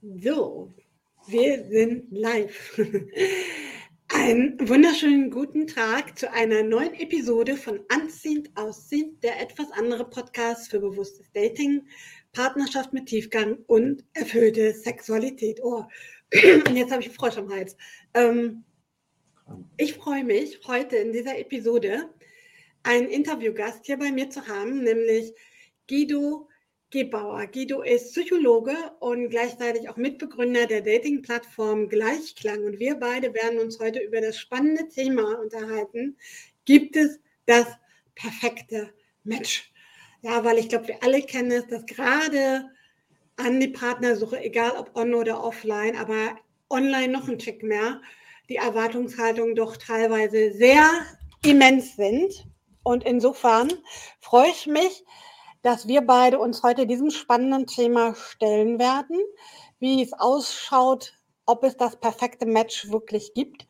So, wir sind live. Einen wunderschönen guten Tag zu einer neuen Episode von Anziehend Ausziehend, der etwas andere Podcast für bewusstes Dating, Partnerschaft mit Tiefgang und erfüllte Sexualität. Oh, und jetzt habe ich Frosch am Hals. Ähm, ich freue mich, heute in dieser Episode einen Interviewgast hier bei mir zu haben, nämlich Guido Gebauer. Guido ist Psychologe und gleichzeitig auch Mitbegründer der Dating-Plattform Gleichklang. Und wir beide werden uns heute über das spannende Thema unterhalten. Gibt es das perfekte Match? Ja, weil ich glaube, wir alle kennen es, dass gerade an die Partnersuche, egal ob on oder offline, aber online noch ein Tick mehr, die Erwartungshaltungen doch teilweise sehr immens sind. Und insofern freue ich mich, dass wir beide uns heute diesem spannenden Thema stellen werden, wie es ausschaut, ob es das perfekte Match wirklich gibt.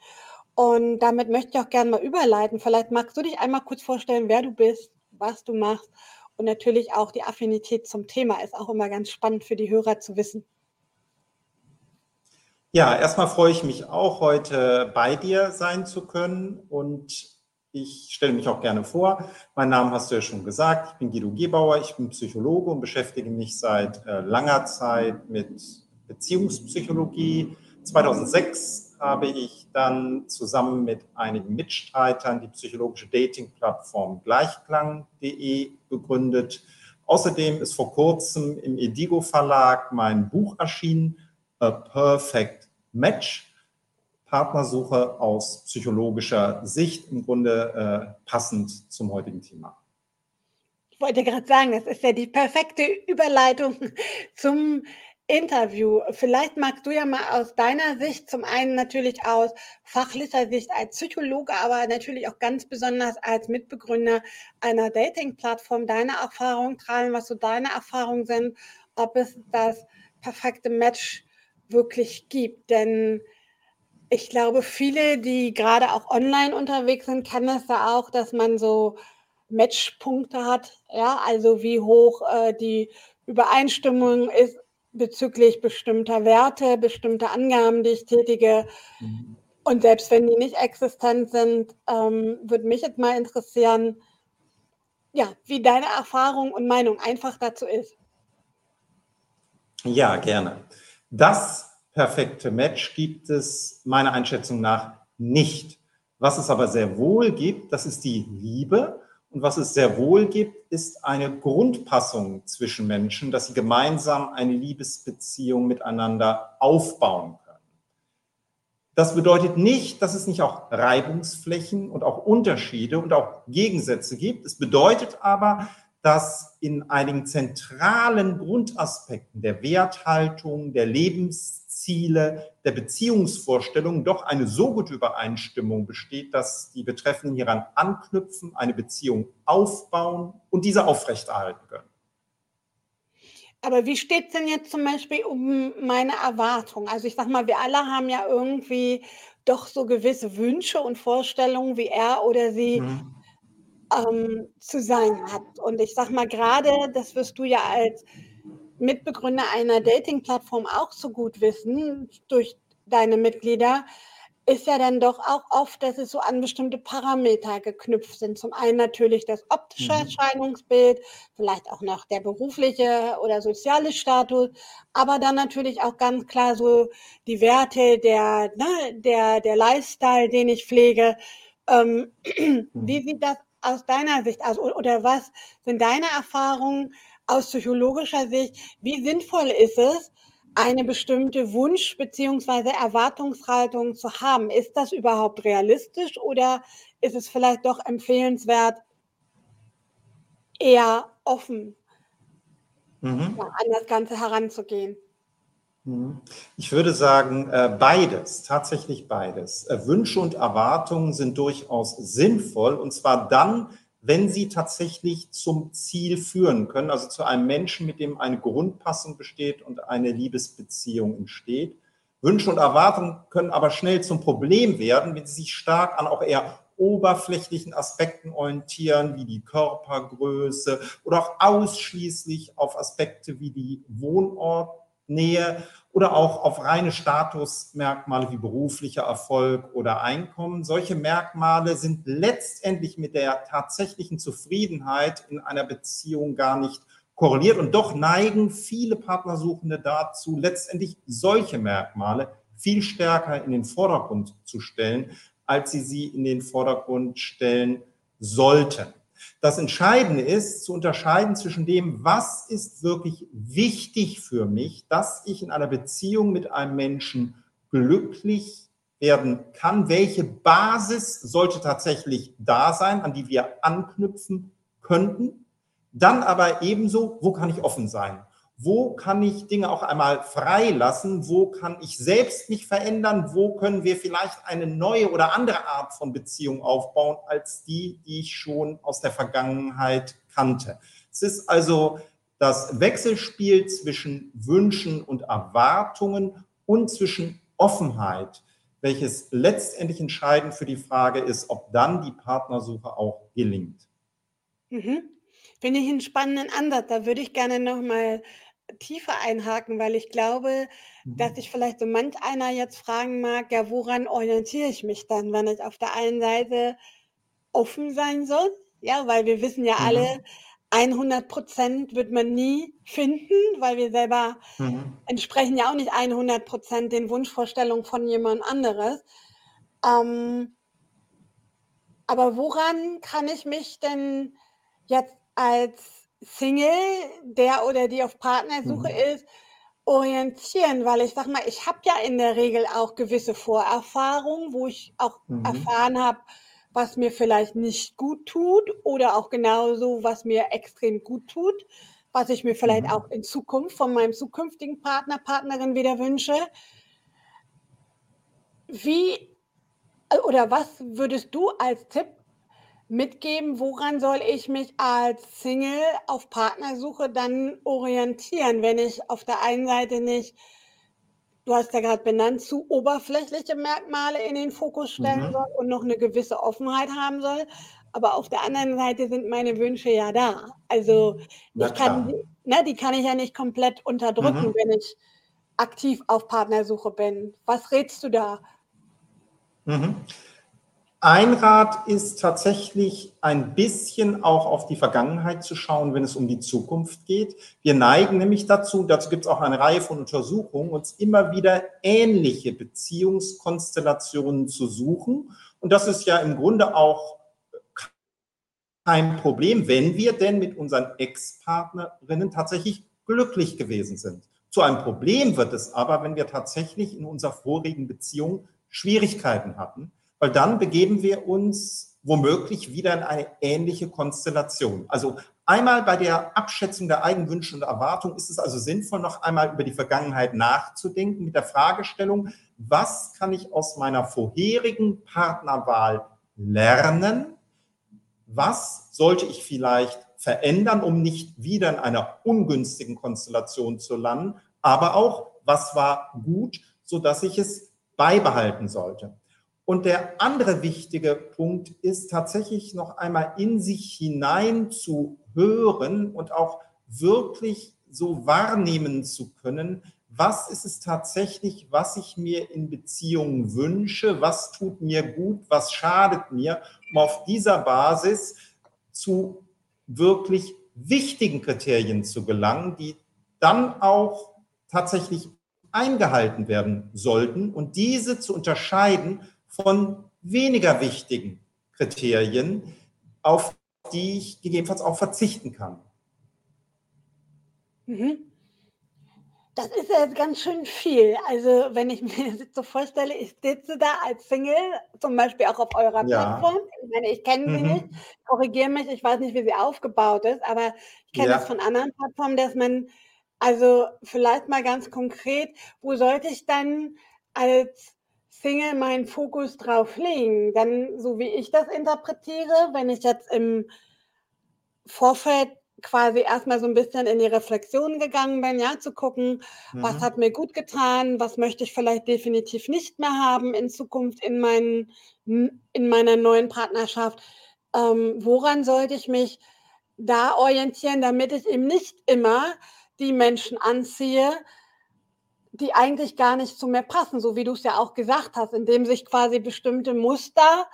Und damit möchte ich auch gerne mal überleiten. Vielleicht magst du dich einmal kurz vorstellen, wer du bist, was du machst und natürlich auch die Affinität zum Thema ist auch immer ganz spannend für die Hörer zu wissen. Ja, erstmal freue ich mich auch, heute bei dir sein zu können und ich stelle mich auch gerne vor. Mein Name hast du ja schon gesagt. Ich bin Guido Gebauer. Ich bin Psychologe und beschäftige mich seit äh, langer Zeit mit Beziehungspsychologie. 2006 habe ich dann zusammen mit einigen Mitstreitern die psychologische Dating-Plattform gleichklang.de gegründet. Außerdem ist vor kurzem im Edigo Verlag mein Buch erschienen, A Perfect Match Partnersuche aus psychologischer Sicht im Grunde äh, passend zum heutigen Thema. Ich wollte gerade sagen, das ist ja die perfekte Überleitung zum Interview. Vielleicht magst du ja mal aus deiner Sicht, zum einen natürlich aus fachlicher Sicht als Psychologe, aber natürlich auch ganz besonders als Mitbegründer einer Dating-Plattform, deine Erfahrungen teilen, was so deine Erfahrungen sind, ob es das perfekte Match wirklich gibt. Denn ich glaube, viele, die gerade auch online unterwegs sind, kennen es ja auch, dass man so Matchpunkte hat, ja, also wie hoch äh, die Übereinstimmung ist bezüglich bestimmter Werte, bestimmter Angaben, die ich tätige. Mhm. Und selbst wenn die nicht existent sind, ähm, würde mich jetzt mal interessieren, ja, wie deine Erfahrung und Meinung einfach dazu ist. Ja, gerne. Das perfekte Match gibt es meiner Einschätzung nach nicht. Was es aber sehr wohl gibt, das ist die Liebe. Und was es sehr wohl gibt, ist eine Grundpassung zwischen Menschen, dass sie gemeinsam eine Liebesbeziehung miteinander aufbauen können. Das bedeutet nicht, dass es nicht auch Reibungsflächen und auch Unterschiede und auch Gegensätze gibt. Es bedeutet aber, dass in einigen zentralen Grundaspekten der Werthaltung, der Lebensziele, der Beziehungsvorstellungen doch eine so gute Übereinstimmung besteht, dass die Betreffenden hieran anknüpfen, eine Beziehung aufbauen und diese aufrechterhalten können. Aber wie steht es denn jetzt zum Beispiel um meine Erwartung? Also ich sag mal, wir alle haben ja irgendwie doch so gewisse Wünsche und Vorstellungen, wie er oder sie mhm ähm, zu sein hat. Und ich sage mal gerade, das wirst du ja als Mitbegründer einer Dating-Plattform auch so gut wissen, durch deine Mitglieder, ist ja dann doch auch oft, dass es so an bestimmte Parameter geknüpft sind. Zum einen natürlich das optische mhm. Erscheinungsbild, vielleicht auch noch der berufliche oder soziale Status, aber dann natürlich auch ganz klar so die Werte, der, ne, der, der Lifestyle, den ich pflege. Ähm, mhm. Wie sieht das aus deiner Sicht aus oder was sind deine Erfahrungen aus psychologischer Sicht? Wie sinnvoll ist es, eine bestimmte Wunsch- bzw. Erwartungshaltung zu haben? Ist das überhaupt realistisch oder ist es vielleicht doch empfehlenswert, eher offen mhm. an das Ganze heranzugehen? Mhm. Ich würde sagen, äh, beides, tatsächlich beides. Äh, Wünsche und Erwartungen sind durchaus sinnvoll und zwar dann, wenn sie tatsächlich zum Ziel führen können, also zu einem Menschen, mit dem eine Grundpassung besteht und eine Liebesbeziehung entsteht. Wünsche und Erwartungen können aber schnell zum Problem werden, wenn sie sich stark an auch eher oberflächlichen Aspekten orientieren, wie die Körpergröße oder auch ausschließlich auf Aspekte wie die Wohnort Nähe oder auch auf reine Statusmerkmale wie beruflicher Erfolg oder Einkommen. Solche Merkmale sind letztendlich mit der tatsächlichen Zufriedenheit in einer Beziehung gar nicht korreliert und doch neigen viele Partnersuchende dazu, letztendlich solche Merkmale viel stärker in den Vordergrund zu stellen, als sie sie in den Vordergrund stellen sollten. Das Entscheidende ist zu unterscheiden zwischen dem, was ist wirklich wichtig für mich, dass ich in einer Beziehung mit einem Menschen glücklich werden kann. Welche Basis sollte tatsächlich da sein, an die wir anknüpfen könnten? Dann aber ebenso, wo kann ich offen sein? Wo kann ich Dinge auch einmal freilassen, wo kann ich selbst mich verändern, wo können wir vielleicht eine neue oder andere Art von Beziehung aufbauen als die, die ich schon aus der Vergangenheit kannte. Es ist also das Wechselspiel zwischen Wünschen und Erwartungen und zwischen Offenheit, welches letztendlich entscheidend für die Frage ist, ob dann die Partnersuche auch gelingt. Mhm. Finde ich einen spannenden Ansatz. Da würde ich gerne nochmal tiefer einhaken, weil ich glaube, dass mhm. sich vielleicht so manch einer jetzt fragen mag, ja, woran orientiere ich mich dann, wenn ich auf der einen Seite offen sein soll? Ja, weil wir wissen ja alle, mhm. 100 Prozent wird man nie finden, weil wir selber mhm. entsprechen ja auch nicht 100 Prozent den Wunschvorstellungen von jemand anderes. Ähm, aber woran kann ich mich denn jetzt als Single, der oder die auf Partnersuche mhm. ist, orientieren, weil ich sag mal, ich habe ja in der Regel auch gewisse Vorerfahrungen, wo ich auch mhm. erfahren habe, was mir vielleicht nicht gut tut oder auch genauso, was mir extrem gut tut, was ich mir vielleicht mhm. auch in Zukunft von meinem zukünftigen Partner, Partnerin wieder wünsche. Wie oder was würdest du als Tipp mitgeben, woran soll ich mich als Single auf Partnersuche dann orientieren, wenn ich auf der einen Seite nicht, du hast ja gerade benannt, zu oberflächliche Merkmale in den Fokus stellen mhm. soll und noch eine gewisse Offenheit haben soll. Aber auf der anderen Seite sind meine Wünsche ja da. Also ich kann, ne, die kann ich ja nicht komplett unterdrücken, mhm. wenn ich aktiv auf Partnersuche bin. Was rätst du da? Mhm. Ein Rat ist tatsächlich ein bisschen auch auf die Vergangenheit zu schauen, wenn es um die Zukunft geht. Wir neigen nämlich dazu, dazu gibt es auch eine Reihe von Untersuchungen, uns immer wieder ähnliche Beziehungskonstellationen zu suchen. Und das ist ja im Grunde auch kein Problem, wenn wir denn mit unseren Ex-Partnerinnen tatsächlich glücklich gewesen sind. Zu einem Problem wird es aber, wenn wir tatsächlich in unserer vorigen Beziehung Schwierigkeiten hatten weil dann begeben wir uns womöglich wieder in eine ähnliche Konstellation. Also einmal bei der Abschätzung der Eigenwünsche und Erwartungen ist es also sinnvoll, noch einmal über die Vergangenheit nachzudenken mit der Fragestellung, was kann ich aus meiner vorherigen Partnerwahl lernen? Was sollte ich vielleicht verändern, um nicht wieder in einer ungünstigen Konstellation zu landen? Aber auch, was war gut, sodass ich es beibehalten sollte? Und der andere wichtige Punkt ist tatsächlich noch einmal in sich hinein zu hören und auch wirklich so wahrnehmen zu können, was ist es tatsächlich, was ich mir in Beziehungen wünsche, was tut mir gut, was schadet mir, um auf dieser Basis zu wirklich wichtigen Kriterien zu gelangen, die dann auch tatsächlich eingehalten werden sollten. Und diese zu unterscheiden von weniger wichtigen Kriterien, auf die ich gegebenenfalls auch verzichten kann. Mhm. Das ist ja jetzt ganz schön viel. Also wenn ich mir das so vorstelle, ich sitze da als Single, zum Beispiel auch auf eurer ja. Plattform. Ich meine, ich kenne sie mhm. nicht, korrigiere mich, ich weiß nicht, wie sie aufgebaut ist, aber ich kenne ja. das von anderen Plattformen, dass man, also vielleicht mal ganz konkret, wo sollte ich dann als Single meinen Fokus drauf legen. Dann, so wie ich das interpretiere, wenn ich jetzt im Vorfeld quasi erstmal so ein bisschen in die Reflexion gegangen bin, ja, zu gucken, mhm. was hat mir gut getan, was möchte ich vielleicht definitiv nicht mehr haben in Zukunft in, meinen, in meiner neuen Partnerschaft. Ähm, woran sollte ich mich da orientieren, damit ich eben nicht immer die Menschen anziehe, die eigentlich gar nicht zu mir passen, so wie du es ja auch gesagt hast, indem sich quasi bestimmte Muster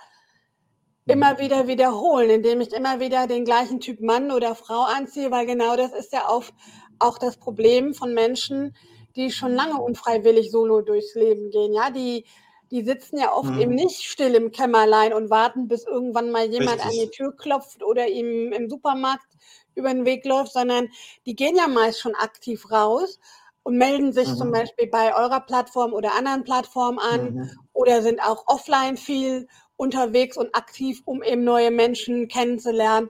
immer mhm. wieder wiederholen, indem ich immer wieder den gleichen Typ Mann oder Frau anziehe, weil genau das ist ja auch, auch das Problem von Menschen, die schon lange unfreiwillig solo durchs Leben gehen. Ja, die, die sitzen ja oft mhm. eben nicht still im Kämmerlein und warten, bis irgendwann mal jemand Richtig. an die Tür klopft oder ihm im Supermarkt über den Weg läuft, sondern die gehen ja meist schon aktiv raus und melden sich mhm. zum Beispiel bei eurer Plattform oder anderen Plattformen an mhm. oder sind auch offline viel unterwegs und aktiv, um eben neue Menschen kennenzulernen.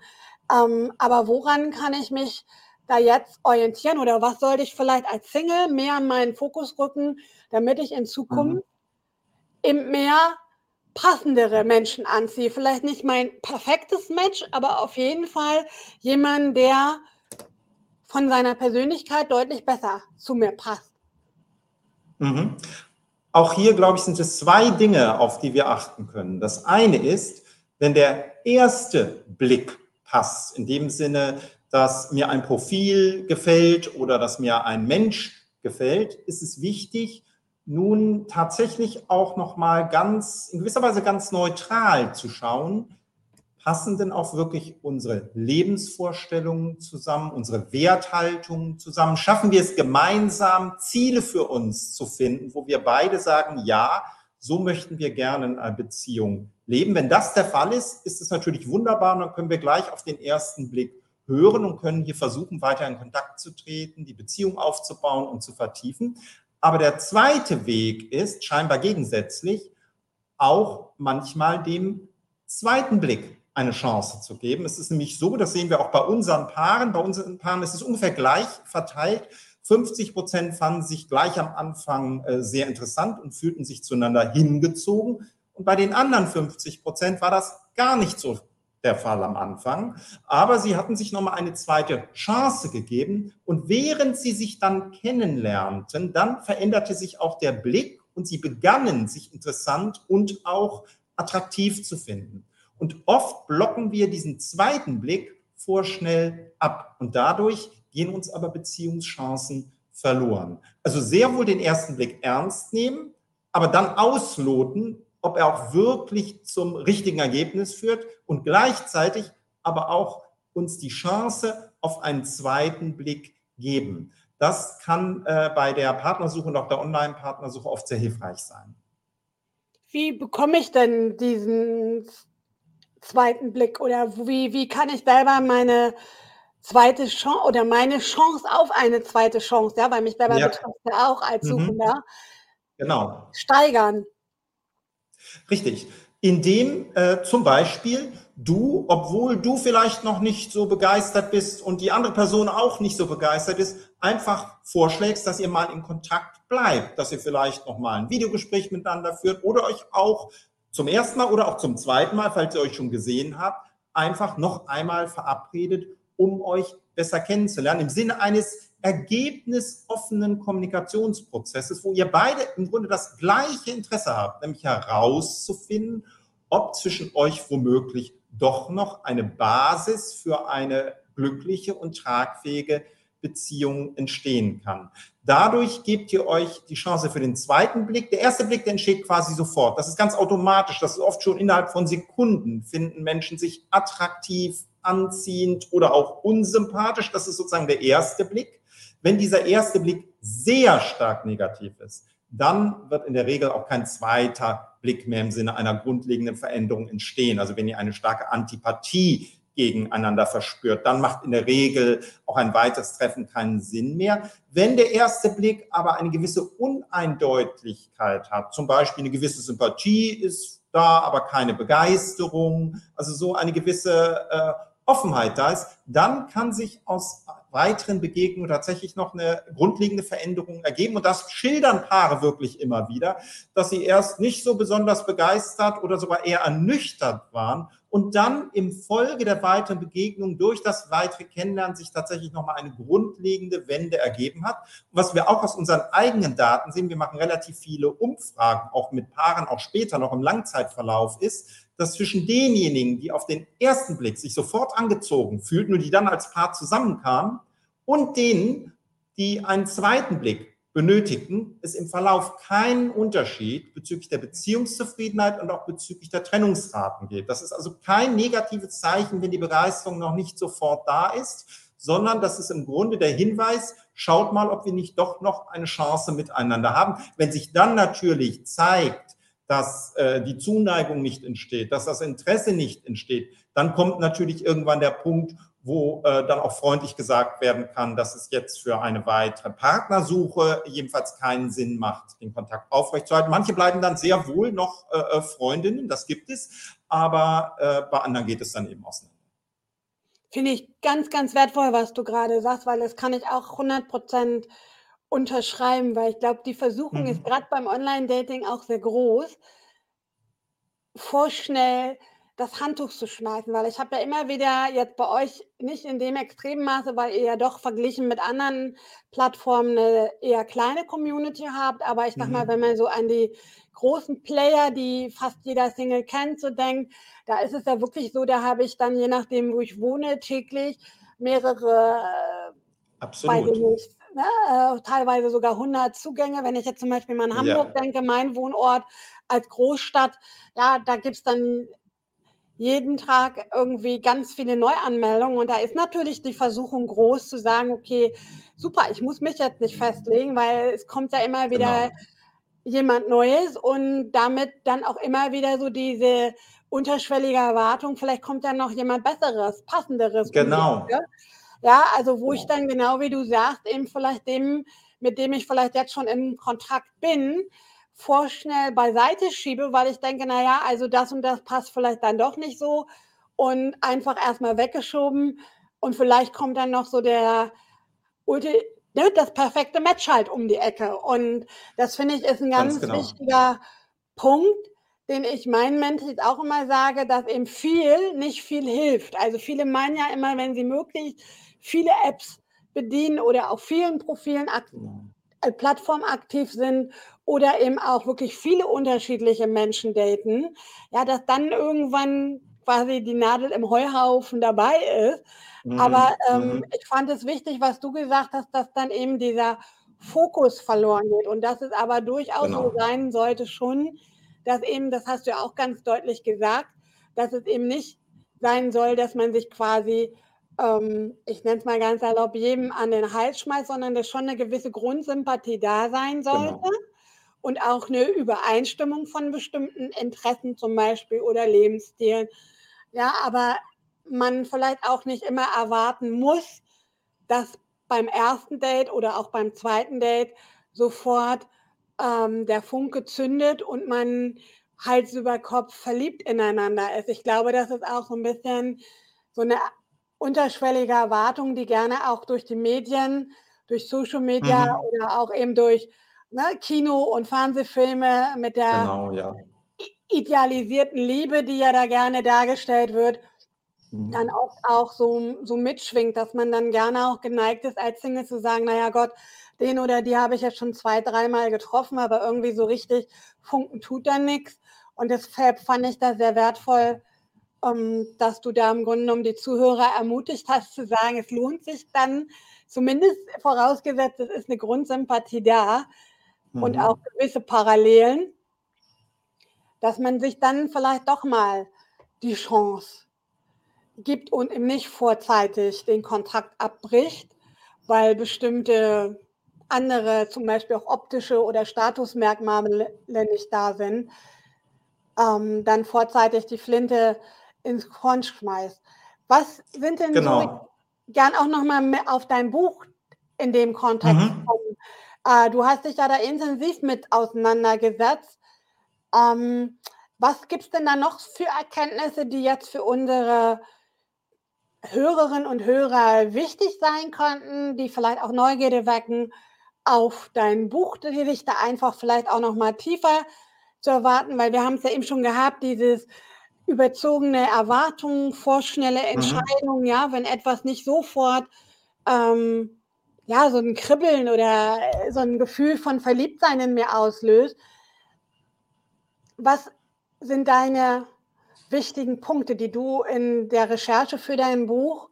Ähm, aber woran kann ich mich da jetzt orientieren oder was sollte ich vielleicht als Single mehr an meinen Fokus rücken, damit ich in Zukunft mhm. eben mehr passendere Menschen anziehe? Vielleicht nicht mein perfektes Match, aber auf jeden Fall jemand, der von seiner Persönlichkeit deutlich besser zu mir passt. Mhm. Auch hier, glaube ich, sind es zwei Dinge, auf die wir achten können. Das eine ist, wenn der erste Blick passt, in dem Sinne, dass mir ein Profil gefällt oder dass mir ein Mensch gefällt, ist es wichtig, nun tatsächlich auch noch mal ganz in gewisser Weise ganz neutral zu schauen, passen denn auch wirklich unsere Lebensvorstellungen zusammen, unsere Werthaltungen zusammen? Schaffen wir es gemeinsam, Ziele für uns zu finden, wo wir beide sagen, ja, so möchten wir gerne in einer Beziehung leben. Wenn das der Fall ist, ist es natürlich wunderbar und dann können wir gleich auf den ersten Blick hören und können hier versuchen, weiter in Kontakt zu treten, die Beziehung aufzubauen und zu vertiefen. Aber der zweite Weg ist scheinbar gegensätzlich, auch manchmal dem zweiten Blick eine Chance zu geben. Es ist nämlich so, das sehen wir auch bei unseren Paaren, bei unseren Paaren ist es ungefähr gleich verteilt. 50 Prozent fanden sich gleich am Anfang äh, sehr interessant und fühlten sich zueinander hingezogen. Und bei den anderen 50 Prozent war das gar nicht so der Fall am Anfang. Aber sie hatten sich nochmal eine zweite Chance gegeben. Und während sie sich dann kennenlernten, dann veränderte sich auch der Blick und sie begannen, sich interessant und auch attraktiv zu finden. Und oft blocken wir diesen zweiten Blick vorschnell ab. Und dadurch gehen uns aber Beziehungschancen verloren. Also sehr wohl den ersten Blick ernst nehmen, aber dann ausloten, ob er auch wirklich zum richtigen Ergebnis führt und gleichzeitig aber auch uns die Chance auf einen zweiten Blick geben. Das kann äh, bei der Partnersuche und auch der Online-Partnersuche oft sehr hilfreich sein. Wie bekomme ich denn diesen zweiten Blick oder wie, wie kann ich selber meine zweite Chance oder meine Chance auf eine zweite Chance, ja, weil mich selber ja. betrifft ja auch als mhm. Suchender, genau. steigern? Richtig. Indem äh, zum Beispiel du, obwohl du vielleicht noch nicht so begeistert bist und die andere Person auch nicht so begeistert ist, einfach vorschlägst, dass ihr mal in Kontakt bleibt, dass ihr vielleicht noch mal ein Videogespräch miteinander führt oder euch auch zum ersten Mal oder auch zum zweiten Mal, falls ihr euch schon gesehen habt, einfach noch einmal verabredet, um euch besser kennenzulernen, im Sinne eines ergebnisoffenen Kommunikationsprozesses, wo ihr beide im Grunde das gleiche Interesse habt, nämlich herauszufinden, ob zwischen euch womöglich doch noch eine Basis für eine glückliche und tragfähige Beziehung entstehen kann. Dadurch gebt ihr euch die Chance für den zweiten Blick. Der erste Blick, der entsteht quasi sofort. Das ist ganz automatisch. Das ist oft schon innerhalb von Sekunden finden Menschen sich attraktiv, anziehend oder auch unsympathisch. Das ist sozusagen der erste Blick. Wenn dieser erste Blick sehr stark negativ ist, dann wird in der Regel auch kein zweiter Blick mehr im Sinne einer grundlegenden Veränderung entstehen. Also wenn ihr eine starke Antipathie gegeneinander verspürt, dann macht in der Regel auch ein weiteres Treffen keinen Sinn mehr. Wenn der erste Blick aber eine gewisse Uneindeutigkeit hat, zum Beispiel eine gewisse Sympathie ist da, aber keine Begeisterung, also so eine gewisse äh, Offenheit da ist, dann kann sich aus weiteren Begegnungen tatsächlich noch eine grundlegende Veränderung ergeben. Und das schildern Paare wirklich immer wieder, dass sie erst nicht so besonders begeistert oder sogar eher ernüchtert waren und dann im Folge der weiteren Begegnung durch das weitere Kennenlernen sich tatsächlich nochmal eine grundlegende Wende ergeben hat. Was wir auch aus unseren eigenen Daten sehen, wir machen relativ viele Umfragen, auch mit Paaren, auch später noch im Langzeitverlauf, ist, dass zwischen denjenigen, die auf den ersten Blick sich sofort angezogen fühlten und die dann als Paar zusammenkamen, und denen, die einen zweiten Blick benötigten es im Verlauf keinen Unterschied bezüglich der Beziehungszufriedenheit und auch bezüglich der Trennungsraten gibt. Das ist also kein negatives Zeichen, wenn die Begeisterung noch nicht sofort da ist, sondern das ist im Grunde der Hinweis, schaut mal, ob wir nicht doch noch eine Chance miteinander haben. Wenn sich dann natürlich zeigt, dass äh, die Zuneigung nicht entsteht, dass das Interesse nicht entsteht, dann kommt natürlich irgendwann der Punkt, wo äh, dann auch freundlich gesagt werden kann, dass es jetzt für eine weitere Partnersuche jedenfalls keinen Sinn macht, den Kontakt aufrechtzuerhalten. Manche bleiben dann sehr wohl noch äh, äh Freundinnen, das gibt es, aber äh, bei anderen geht es dann eben auseinander. Finde ich ganz, ganz wertvoll, was du gerade sagst, weil das kann ich auch 100 Prozent unterschreiben, weil ich glaube, die Versuchung mhm. ist gerade beim Online-Dating auch sehr groß, vorschnell das Handtuch zu schmeißen, weil ich habe ja immer wieder jetzt bei euch nicht in dem extremen Maße, weil ihr ja doch verglichen mit anderen Plattformen eine eher kleine Community habt, aber ich sag mhm. mal, wenn man so an die großen Player, die fast jeder Single kennt, so denkt, da ist es ja wirklich so, da habe ich dann je nachdem, wo ich wohne, täglich mehrere Absolut. Nicht, ne, äh, teilweise sogar 100 Zugänge. Wenn ich jetzt zum Beispiel mal an Hamburg ja. denke, mein Wohnort als Großstadt, ja, da gibt es dann jeden Tag irgendwie ganz viele Neuanmeldungen und da ist natürlich die Versuchung groß zu sagen, okay, super, ich muss mich jetzt nicht festlegen, weil es kommt ja immer wieder genau. jemand Neues und damit dann auch immer wieder so diese unterschwellige Erwartung, vielleicht kommt ja noch jemand Besseres, Passenderes. Genau. Ja, also wo genau. ich dann genau wie du sagst, eben vielleicht dem, mit dem ich vielleicht jetzt schon in Kontakt bin, vorschnell beiseite schiebe, weil ich denke, naja, also das und das passt vielleicht dann doch nicht so und einfach erstmal weggeschoben und vielleicht kommt dann noch so der ne, das perfekte Match halt um die Ecke und das finde ich ist ein ganz, ganz genau. wichtiger Punkt, den ich meinen Menschen auch immer sage, dass eben viel nicht viel hilft. Also viele meinen ja immer, wenn sie möglichst viele Apps bedienen oder auf vielen Profilen genau. äh, Plattformen aktiv sind oder eben auch wirklich viele unterschiedliche Menschen daten, ja, dass dann irgendwann quasi die Nadel im Heuhaufen dabei ist. Mhm. Aber ähm, mhm. ich fand es wichtig, was du gesagt hast, dass dann eben dieser Fokus verloren geht und dass es aber durchaus genau. so sein sollte schon, dass eben, das hast du ja auch ganz deutlich gesagt, dass es eben nicht sein soll, dass man sich quasi ähm, ich nenne es mal ganz erlaubt, jedem an den Hals schmeißt, sondern dass schon eine gewisse Grundsympathie da sein genau. sollte genau. und auch eine Übereinstimmung von bestimmten Interessen zum Beispiel oder Lebensstilen. Ja, aber man vielleicht auch nicht immer erwarten muss, dass beim ersten Date oder auch beim zweiten Date sofort ähm, der Funke zündet und man Hals über Kopf verliebt ineinander ist. Ich glaube, das ist auch so ein bisschen so eine unterschwellige Erwartungen, die gerne auch durch die Medien, durch Social Media mhm. oder auch eben durch ne, Kino und Fernsehfilme mit der genau, ja. idealisierten Liebe, die ja da gerne dargestellt wird, mhm. dann auch, auch so, so mitschwingt, dass man dann gerne auch geneigt ist, als Single zu sagen, naja Gott, den oder die habe ich jetzt schon zwei, dreimal getroffen, aber irgendwie so richtig funken tut dann nichts. Und deshalb fand ich das sehr wertvoll, ähm, dass du da im Grunde genommen die Zuhörer ermutigt hast zu sagen, es lohnt sich dann, zumindest vorausgesetzt, es ist eine Grundsympathie da mhm. und auch gewisse Parallelen, dass man sich dann vielleicht doch mal die Chance gibt und eben nicht vorzeitig den Kontakt abbricht, weil bestimmte andere, zum Beispiel auch optische oder Statusmerkmale nicht da sind, ähm, dann vorzeitig die Flinte ins Korn schmeißt. Was sind denn genau. so, gern auch nochmal auf dein Buch in dem Kontext mhm. kommen. Äh, du hast dich ja da intensiv mit auseinandergesetzt. Ähm, was gibt es denn da noch für Erkenntnisse, die jetzt für unsere Hörerinnen und Hörer wichtig sein könnten, die vielleicht auch Neugierde wecken auf dein Buch, die sich da einfach vielleicht auch noch mal tiefer zu erwarten, weil wir haben es ja eben schon gehabt, dieses überzogene Erwartungen, vorschnelle mhm. Entscheidungen, mhm. ja, wenn etwas nicht sofort ähm, ja, so ein Kribbeln oder äh, so ein Gefühl von Verliebtsein in mir auslöst. Was sind deine wichtigen Punkte, die du in der Recherche für dein Buch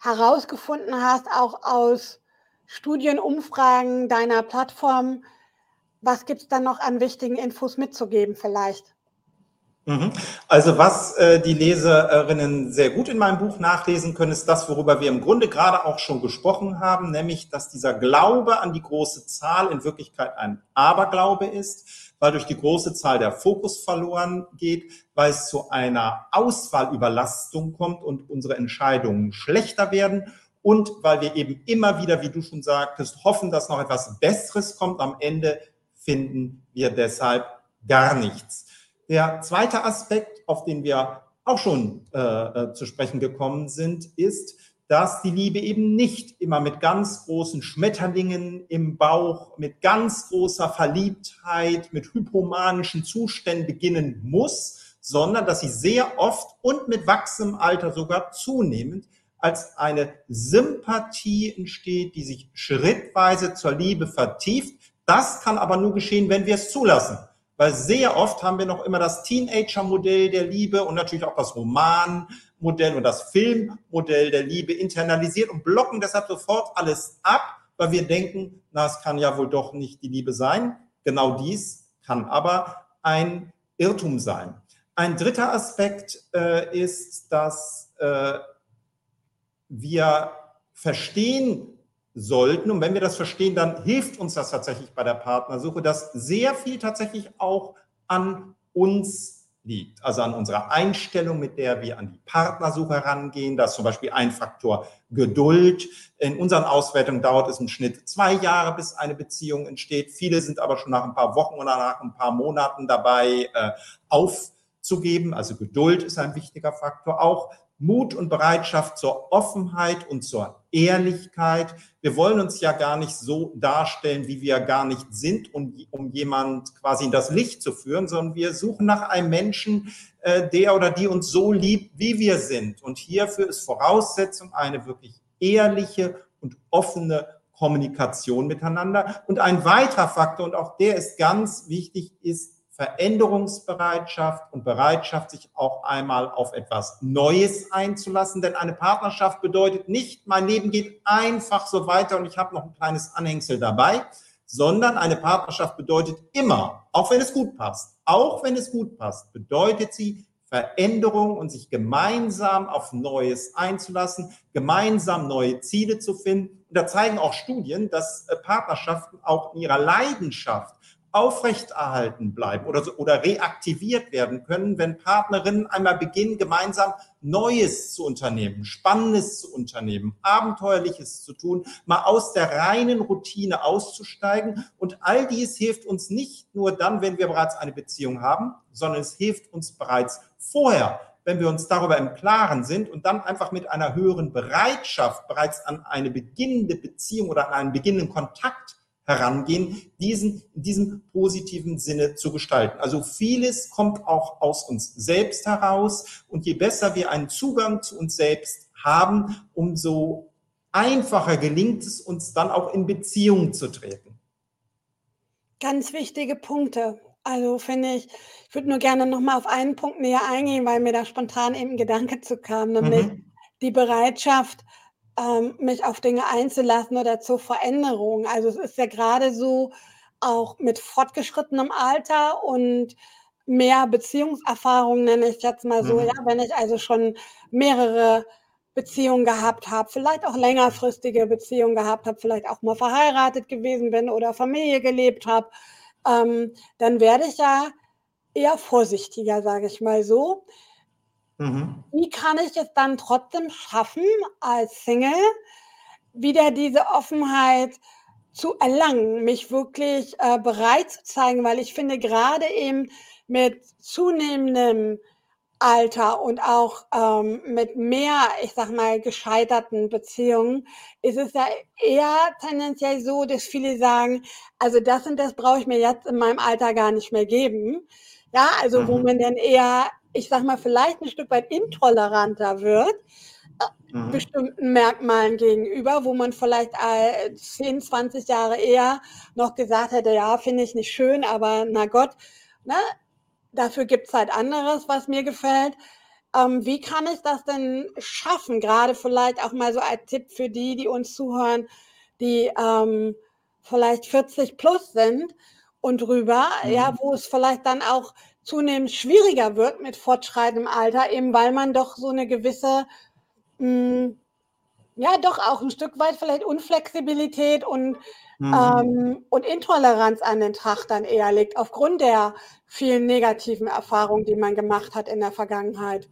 herausgefunden hast, auch aus Studien, Umfragen deiner Plattform. Was gibt es dann noch an wichtigen Infos mitzugeben vielleicht? Mhm. Also was äh, die Leserinnen sehr gut in meinem Buch nachlesen können, ist das, worüber wir im Grunde gerade auch schon gesprochen haben, nämlich, dass dieser Glaube an die große Zahl in Wirklichkeit ein Aberglaube ist, weil durch die große Zahl der Fokus verloren geht, weil es zu einer Auswahlüberlastung kommt und unsere Entscheidungen schlechter werden und weil wir eben immer wieder, wie du schon sagtest, hoffen, dass noch etwas Besseres kommt. Am Ende finden wir deshalb gar nichts. Der zweite Aspekt, auf den wir auch schon äh, äh, zu sprechen gekommen sind, ist, dass die Liebe eben nicht immer mit ganz großen Schmetterlingen im Bauch, mit ganz großer Verliebtheit, mit hypomanischen Zuständen beginnen muss, sondern dass sie sehr oft und mit wachsendem Alter sogar zunehmend als eine Sympathie entsteht, die sich schrittweise zur Liebe vertieft. Das kann aber nur geschehen, wenn wir es zulassen weil sehr oft haben wir noch immer das Teenager-Modell der Liebe und natürlich auch das Roman-Modell und das Filmmodell der Liebe internalisiert und blocken deshalb sofort alles ab, weil wir denken, na, es kann ja wohl doch nicht die Liebe sein. Genau dies kann aber ein Irrtum sein. Ein dritter Aspekt äh, ist, dass äh, wir verstehen sollten. Und wenn wir das verstehen, dann hilft uns das tatsächlich bei der Partnersuche, dass sehr viel tatsächlich auch an uns liegt, also an unserer Einstellung, mit der wir an die Partnersuche herangehen. Da ist zum Beispiel ein Faktor Geduld. In unseren Auswertungen dauert es im Schnitt zwei Jahre, bis eine Beziehung entsteht. Viele sind aber schon nach ein paar Wochen oder nach ein paar Monaten dabei äh, aufzugeben. Also Geduld ist ein wichtiger Faktor. Auch Mut und Bereitschaft zur Offenheit und zur Ehrlichkeit. Wir wollen uns ja gar nicht so darstellen, wie wir gar nicht sind, um, um jemand quasi in das Licht zu führen, sondern wir suchen nach einem Menschen, äh, der oder die uns so liebt, wie wir sind. Und hierfür ist Voraussetzung eine wirklich ehrliche und offene Kommunikation miteinander. Und ein weiterer Faktor, und auch der ist ganz wichtig, ist Veränderungsbereitschaft und Bereitschaft, sich auch einmal auf etwas Neues einzulassen. Denn eine Partnerschaft bedeutet nicht, mein Leben geht einfach so weiter und ich habe noch ein kleines Anhängsel dabei, sondern eine Partnerschaft bedeutet immer, auch wenn es gut passt, auch wenn es gut passt, bedeutet sie Veränderung und sich gemeinsam auf Neues einzulassen, gemeinsam neue Ziele zu finden. Und da zeigen auch Studien, dass äh, Partnerschaften auch in ihrer Leidenschaft aufrechterhalten bleiben oder, so, oder reaktiviert werden können, wenn Partnerinnen einmal beginnen, gemeinsam Neues zu unternehmen, Spannendes zu unternehmen, Abenteuerliches zu tun, mal aus der reinen Routine auszusteigen. Und all dies hilft uns nicht nur dann, wenn wir bereits eine Beziehung haben, sondern es hilft uns bereits vorher, wenn wir uns darüber im Klaren sind und dann einfach mit einer höheren Bereitschaft bereits an eine beginnende Beziehung oder an einen beginnenden Kontakt herangehen, diesen in diesem positiven Sinne zu gestalten. Also vieles kommt auch aus uns selbst heraus und je besser wir einen Zugang zu uns selbst haben, umso einfacher gelingt es uns dann auch in Beziehung zu treten. Ganz wichtige Punkte. Also finde ich, ich würde nur gerne noch mal auf einen Punkt näher eingehen, weil mir da spontan eben ein Gedanke zu kam, nämlich mhm. die Bereitschaft, ähm, mich auf Dinge einzulassen oder zur Veränderung. Also es ist ja gerade so auch mit fortgeschrittenem Alter und mehr Beziehungserfahrung, nenne ich jetzt mal so, mhm. ja, wenn ich also schon mehrere Beziehungen gehabt habe, vielleicht auch längerfristige Beziehungen gehabt habe, vielleicht auch mal verheiratet gewesen bin oder Familie gelebt habe, ähm, dann werde ich ja eher vorsichtiger, sage ich mal so. Mhm. Wie kann ich es dann trotzdem schaffen, als Single wieder diese Offenheit zu erlangen, mich wirklich äh, bereit zu zeigen, weil ich finde, gerade eben mit zunehmendem Alter und auch ähm, mit mehr, ich sag mal, gescheiterten Beziehungen, ist es ja eher tendenziell so, dass viele sagen, also das und das brauche ich mir jetzt in meinem Alter gar nicht mehr geben. Ja, also mhm. wo man dann eher ich sag mal, vielleicht ein Stück weit intoleranter wird, äh, mhm. bestimmten Merkmalen gegenüber, wo man vielleicht 10, 20 Jahre eher noch gesagt hätte, ja, finde ich nicht schön, aber na Gott, ne, dafür gibt es halt anderes, was mir gefällt. Ähm, wie kann ich das denn schaffen, gerade vielleicht auch mal so als Tipp für die, die uns zuhören, die ähm, vielleicht 40 plus sind und drüber, mhm. ja, wo es vielleicht dann auch zunehmend schwieriger wird mit fortschreitendem Alter, eben weil man doch so eine gewisse, mh, hm, ja, doch auch ein Stück weit vielleicht Unflexibilität und, mhm. ähm, und Intoleranz an den Tag dann eher legt, aufgrund der vielen negativen Erfahrungen, die man gemacht hat in der Vergangenheit.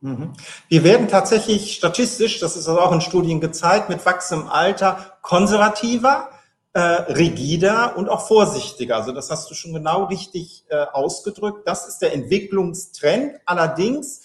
Mhm. Wir werden tatsächlich statistisch, das ist also auch in Studien gezeigt, mit wachsendem Alter konservativer, äh, rigider und auch vorsichtiger. Also das hast du schon genau richtig äh, ausgedrückt. Das ist der Entwicklungstrend. Allerdings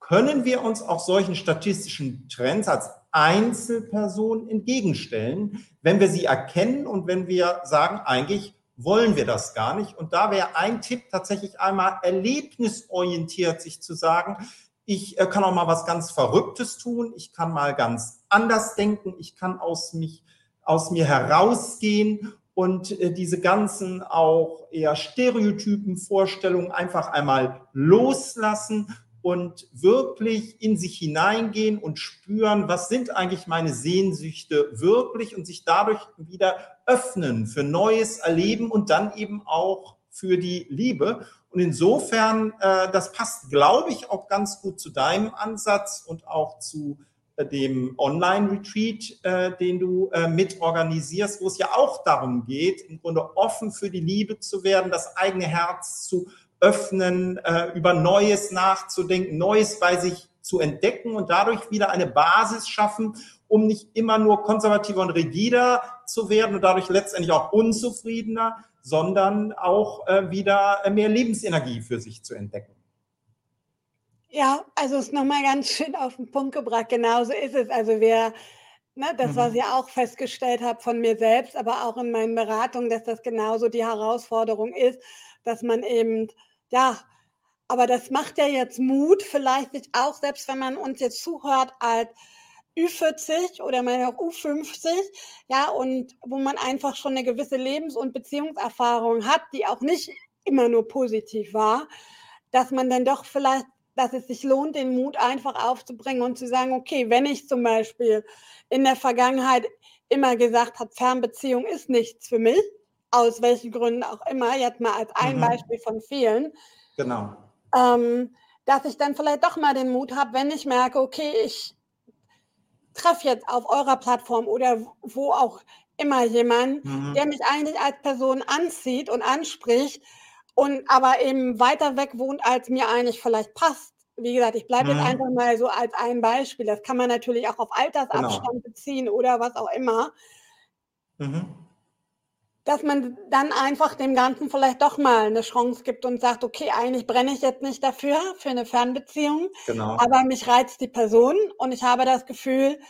können wir uns auch solchen statistischen Trends als Einzelperson entgegenstellen, wenn wir sie erkennen und wenn wir sagen, eigentlich wollen wir das gar nicht. Und da wäre ein Tipp tatsächlich einmal erlebnisorientiert, sich zu sagen, ich äh, kann auch mal was ganz Verrücktes tun. Ich kann mal ganz anders denken. Ich kann aus mich, aus mir herausgehen und äh, diese ganzen auch eher Stereotypen, Vorstellungen einfach einmal loslassen und wirklich in sich hineingehen und spüren, was sind eigentlich meine Sehnsüchte wirklich und sich dadurch wieder öffnen für neues Erleben und dann eben auch für die Liebe. Und insofern, äh, das passt, glaube ich, auch ganz gut zu deinem Ansatz und auch zu dem Online-Retreat, äh, den du äh, mitorganisierst, wo es ja auch darum geht, im Grunde offen für die Liebe zu werden, das eigene Herz zu öffnen, äh, über Neues nachzudenken, Neues bei sich zu entdecken und dadurch wieder eine Basis schaffen, um nicht immer nur konservativer und rigider zu werden und dadurch letztendlich auch unzufriedener, sondern auch äh, wieder äh, mehr Lebensenergie für sich zu entdecken. Ja, also es ist nochmal ganz schön auf den Punkt gebracht. Genauso ist es. Also wir, ne, das, mhm. was ich auch festgestellt habe von mir selbst, aber auch in meinen Beratungen, dass das genauso die Herausforderung ist, dass man eben, ja, aber das macht ja jetzt Mut, vielleicht sich auch, selbst wenn man uns jetzt zuhört, als Ü40 oder mal auch U50, ja, und wo man einfach schon eine gewisse Lebens- und Beziehungserfahrung hat, die auch nicht immer nur positiv war, dass man dann doch vielleicht, dass es sich lohnt, den Mut einfach aufzubringen und zu sagen, okay, wenn ich zum Beispiel in der Vergangenheit immer gesagt habe, Fernbeziehung ist nichts für mich, aus welchen Gründen auch immer, jetzt mal als ein mhm. Beispiel von vielen. Genau. Ähm, dass ich dann vielleicht doch mal den Mut habe, wenn ich merke, okay, ich treffe jetzt auf eurer Plattform oder wo auch immer jemanden, mhm. der mich eigentlich als Person anzieht und anspricht und aber eben weiter weg wohnt, als mir eigentlich vielleicht passt. Wie gesagt, ich bleibe mhm. jetzt einfach mal so als ein Beispiel. Das kann man natürlich auch auf Altersabstand genau. beziehen oder was auch immer. Mhm dass man dann einfach dem Ganzen vielleicht doch mal eine Chance gibt und sagt, okay, eigentlich brenne ich jetzt nicht dafür, für eine Fernbeziehung, genau. aber mich reizt die Person und ich habe das Gefühl,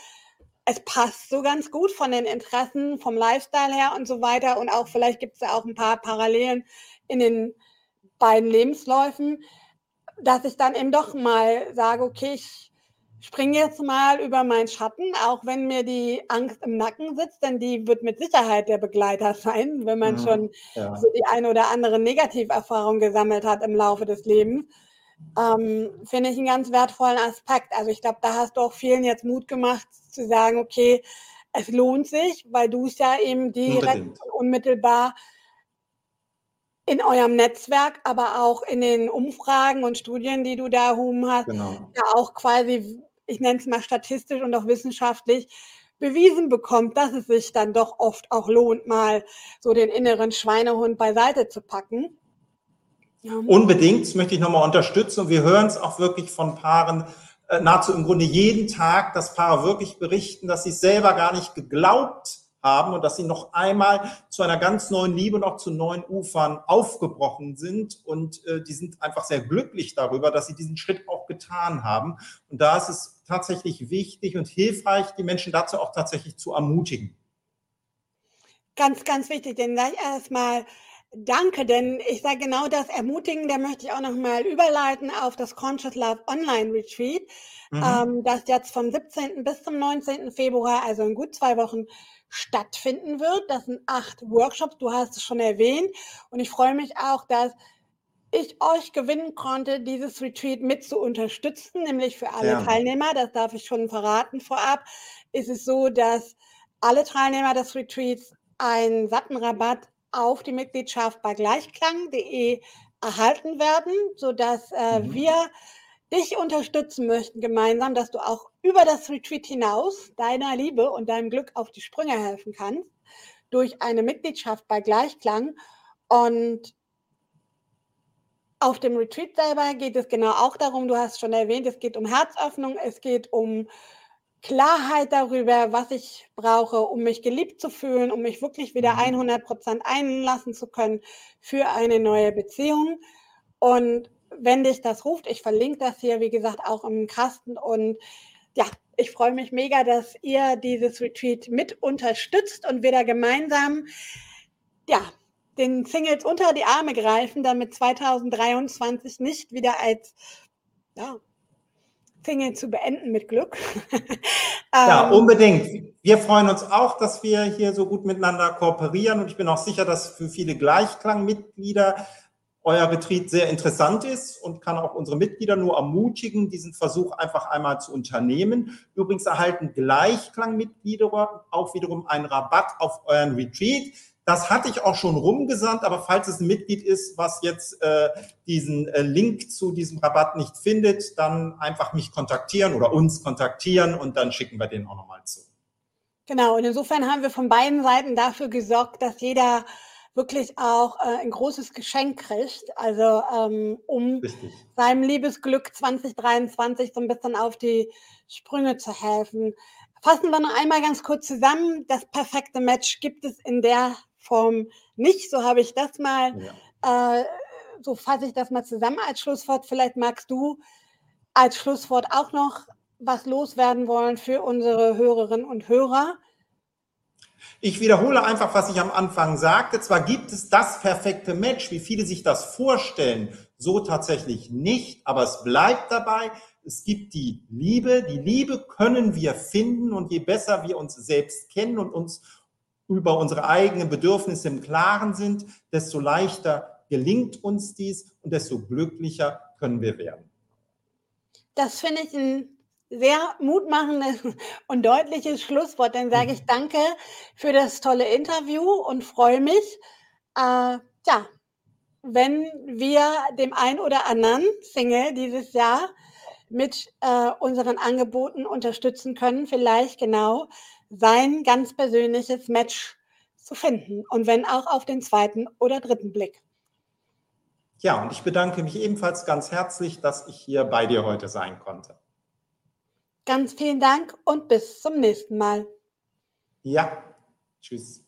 es passt so ganz gut von den Interessen, vom Lifestyle her und so weiter und auch vielleicht gibt es ja auch ein paar Parallelen in den beiden Lebensläufen, dass ich dann eben doch mal sage, okay, ich springe jetzt mal über meinen Schatten, auch wenn mir die Angst im Nacken sitzt, denn die wird mit Sicherheit der Begleiter sein, wenn man mhm, schon ja. so die eine oder andere Negativerfahrung gesammelt hat im Laufe des Lebens. Ähm, finde ich einen ganz wertvollen Aspekt. Also ich glaube, da hast du auch vielen jetzt Mut gemacht zu sagen, okay, es lohnt sich, weil du es ja eben direkt und unmittelbar in eurem Netzwerk, aber auch in den Umfragen und Studien, die du da erhoben hast, genau. ja auch quasi ich nenne es mal statistisch und auch wissenschaftlich, bewiesen bekommt, dass es sich dann doch oft auch lohnt, mal so den inneren Schweinehund beiseite zu packen. Ja. Unbedingt, das möchte ich nochmal unterstützen und wir hören es auch wirklich von Paaren äh, nahezu im Grunde jeden Tag, dass Paare wirklich berichten, dass sie es selber gar nicht geglaubt haben und dass sie noch einmal zu einer ganz neuen Liebe und auch zu neuen Ufern aufgebrochen sind. Und äh, die sind einfach sehr glücklich darüber, dass sie diesen Schritt auch getan haben. Und da ist es tatsächlich wichtig und hilfreich, die Menschen dazu auch tatsächlich zu ermutigen. Ganz, ganz wichtig, denn gleich erstmal danke, denn ich sage genau das Ermutigen, da möchte ich auch nochmal überleiten auf das Conscious Love Online Retreat, mhm. ähm, das jetzt vom 17. bis zum 19. Februar, also in gut zwei Wochen, stattfinden wird. Das sind acht Workshops, du hast es schon erwähnt. Und ich freue mich auch, dass ich euch gewinnen konnte, dieses Retreat mit zu unterstützen, nämlich für alle ja. Teilnehmer. Das darf ich schon verraten vorab. Ist es so, dass alle Teilnehmer des Retreats einen satten Rabatt auf die Mitgliedschaft bei gleichklang.de erhalten werden, sodass äh, mhm. wir dich unterstützen möchten gemeinsam, dass du auch über das Retreat hinaus deiner Liebe und deinem Glück auf die Sprünge helfen kannst durch eine Mitgliedschaft bei Gleichklang. Und auf dem Retreat selber geht es genau auch darum, du hast schon erwähnt, es geht um Herzöffnung, es geht um Klarheit darüber, was ich brauche, um mich geliebt zu fühlen, um mich wirklich wieder 100 mhm. Prozent einlassen zu können für eine neue Beziehung. Und wenn dich das ruft, ich verlinke das hier, wie gesagt, auch im Kasten. Und ja, ich freue mich mega, dass ihr dieses Retreat mit unterstützt und wir da gemeinsam, ja, den Singles unter die Arme greifen, damit 2023 nicht wieder als ja, Single zu beenden mit Glück. ja, ähm, unbedingt. Wir freuen uns auch, dass wir hier so gut miteinander kooperieren und ich bin auch sicher, dass für viele Gleichklangmitglieder euer Retreat sehr interessant ist und kann auch unsere Mitglieder nur ermutigen, diesen Versuch einfach einmal zu unternehmen. Übrigens erhalten Gleichklangmitglieder auch wiederum einen Rabatt auf euren Retreat. Das hatte ich auch schon rumgesandt, aber falls es ein Mitglied ist, was jetzt äh, diesen äh, Link zu diesem Rabatt nicht findet, dann einfach mich kontaktieren oder uns kontaktieren und dann schicken wir den auch nochmal zu. Genau, und insofern haben wir von beiden Seiten dafür gesorgt, dass jeder wirklich auch äh, ein großes Geschenk kriegt, also ähm, um Richtig. seinem Liebesglück 2023 so ein bisschen auf die Sprünge zu helfen. Fassen wir noch einmal ganz kurz zusammen. Das perfekte Match gibt es in der Form nicht. So habe ich das mal, ja. äh, so fasse ich das mal zusammen als Schlusswort. Vielleicht magst du als Schlusswort auch noch was loswerden wollen für unsere Hörerinnen und Hörer. Ich wiederhole einfach, was ich am Anfang sagte. Zwar gibt es das perfekte Match, wie viele sich das vorstellen, so tatsächlich nicht, aber es bleibt dabei. Es gibt die Liebe. Die Liebe können wir finden und je besser wir uns selbst kennen und uns über unsere eigenen Bedürfnisse im Klaren sind, desto leichter gelingt uns dies und desto glücklicher können wir werden. Das finde ich ein sehr mutmachendes und deutliches Schlusswort. Dann sage ich mhm. danke für das tolle Interview und freue mich, äh, ja, wenn wir dem einen oder anderen Single dieses Jahr mit äh, unseren Angeboten unterstützen können, vielleicht genau sein ganz persönliches Match zu finden und wenn auch auf den zweiten oder dritten Blick. Ja, und ich bedanke mich ebenfalls ganz herzlich, dass ich hier bei dir heute sein konnte. Ganz vielen Dank und bis zum nächsten Mal. Ja, tschüss.